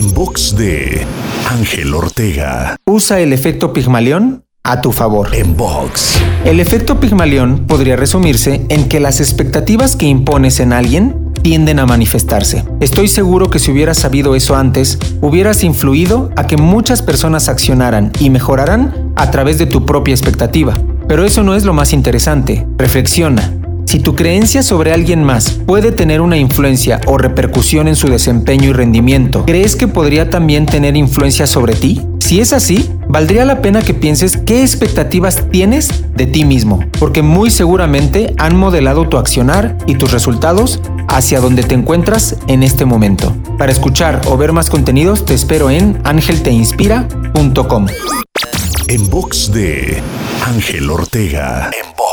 En box de Ángel Ortega. Usa el efecto Pigmalión a tu favor. En box. El efecto Pigmalión podría resumirse en que las expectativas que impones en alguien tienden a manifestarse. Estoy seguro que si hubieras sabido eso antes, hubieras influido a que muchas personas accionaran y mejoraran a través de tu propia expectativa. Pero eso no es lo más interesante. Reflexiona. Si tu creencia sobre alguien más puede tener una influencia o repercusión en su desempeño y rendimiento, ¿crees que podría también tener influencia sobre ti? Si es así, valdría la pena que pienses qué expectativas tienes de ti mismo, porque muy seguramente han modelado tu accionar y tus resultados hacia donde te encuentras en este momento. Para escuchar o ver más contenidos te espero en angelteinspira.com. En box de Ángel Ortega. En box.